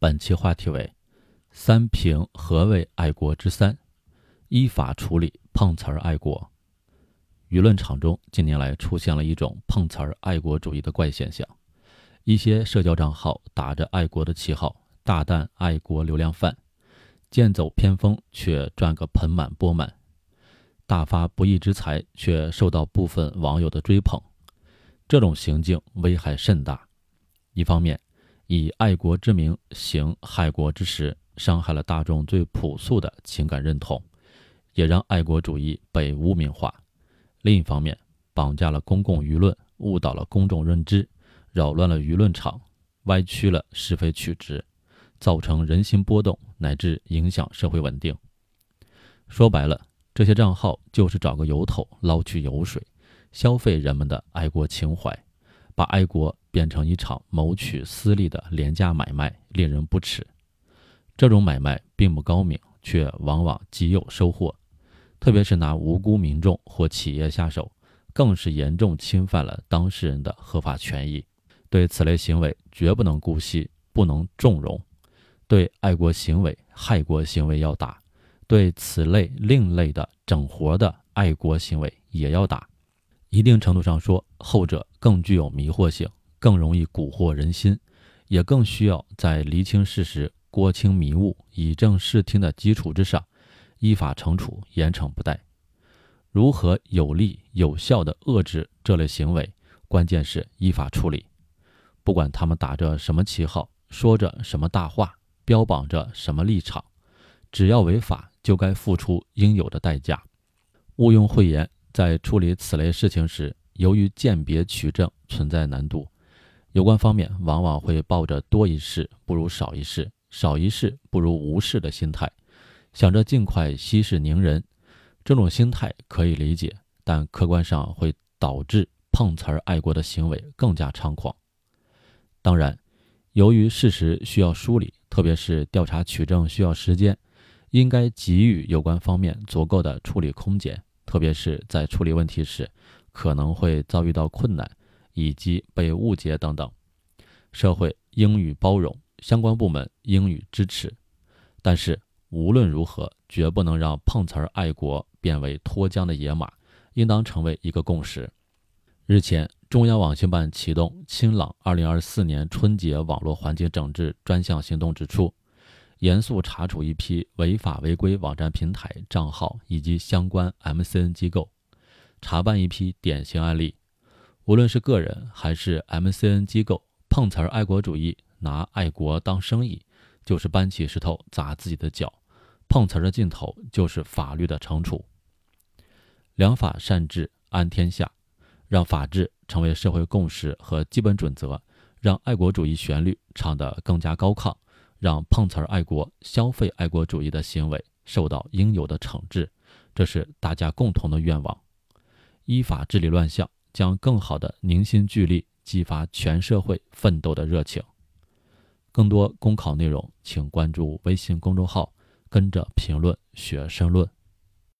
本期话题为“三评何为爱国之三”，依法处理碰瓷儿爱国。舆论场中近年来出现了一种碰瓷儿爱国主义的怪现象，一些社交账号打着爱国的旗号，大啖爱国流量饭，剑走偏锋却赚个盆满钵满，大发不义之财却受到部分网友的追捧，这种行径危害甚大。一方面，以爱国之名行害国之实，伤害了大众最朴素的情感认同，也让爱国主义被污名化；另一方面，绑架了公共舆论，误导了公众认知，扰乱了舆论场，歪曲了是非曲直，造成人心波动，乃至影响社会稳定。说白了，这些账号就是找个由头捞取油水，消费人们的爱国情怀，把爱国。变成一场谋取私利的廉价买卖，令人不齿。这种买卖并不高明，却往往极有收获。特别是拿无辜民众或企业下手，更是严重侵犯了当事人的合法权益。对此类行为，绝不能姑息，不能纵容。对爱国行为、害国行为要打；对此类另类的整活的爱国行为也要打。一定程度上说，后者更具有迷惑性。更容易蛊惑人心，也更需要在厘清事实、郭清迷雾、以正视听的基础之上，依法惩处，严惩不贷。如何有力有效地遏制这类行为，关键是依法处理。不管他们打着什么旗号，说着什么大话，标榜着什么立场，只要违法，就该付出应有的代价。毋庸讳言，在处理此类事情时，由于鉴别取证存在难度。有关方面往往会抱着多一事不如少一事，少一事不如无事的心态，想着尽快息事宁人。这种心态可以理解，但客观上会导致碰瓷儿爱国的行为更加猖狂。当然，由于事实需要梳理，特别是调查取证需要时间，应该给予有关方面足够的处理空间，特别是在处理问题时，可能会遭遇到困难。以及被误解等等，社会应予包容，相关部门应予支持。但是无论如何，绝不能让碰瓷儿爱国变为脱缰的野马，应当成为一个共识。日前，中央网信办启动“清朗”二零二四年春节网络环境整治专项行动，指出，严肃查处一批违法违规网站平台账号以及相关 MCN 机构，查办一批典型案例。无论是个人还是 MCN 机构，碰瓷儿爱国主义，拿爱国当生意，就是搬起石头砸自己的脚。碰瓷儿的尽头就是法律的惩处。良法善治安天下，让法治成为社会共识和基本准则，让爱国主义旋律唱得更加高亢，让碰瓷儿爱国、消费爱国主义的行为受到应有的惩治，这是大家共同的愿望。依法治理乱象。将更好的凝心聚力，激发全社会奋斗的热情。更多公考内容，请关注微信公众号“跟着评论学申论”。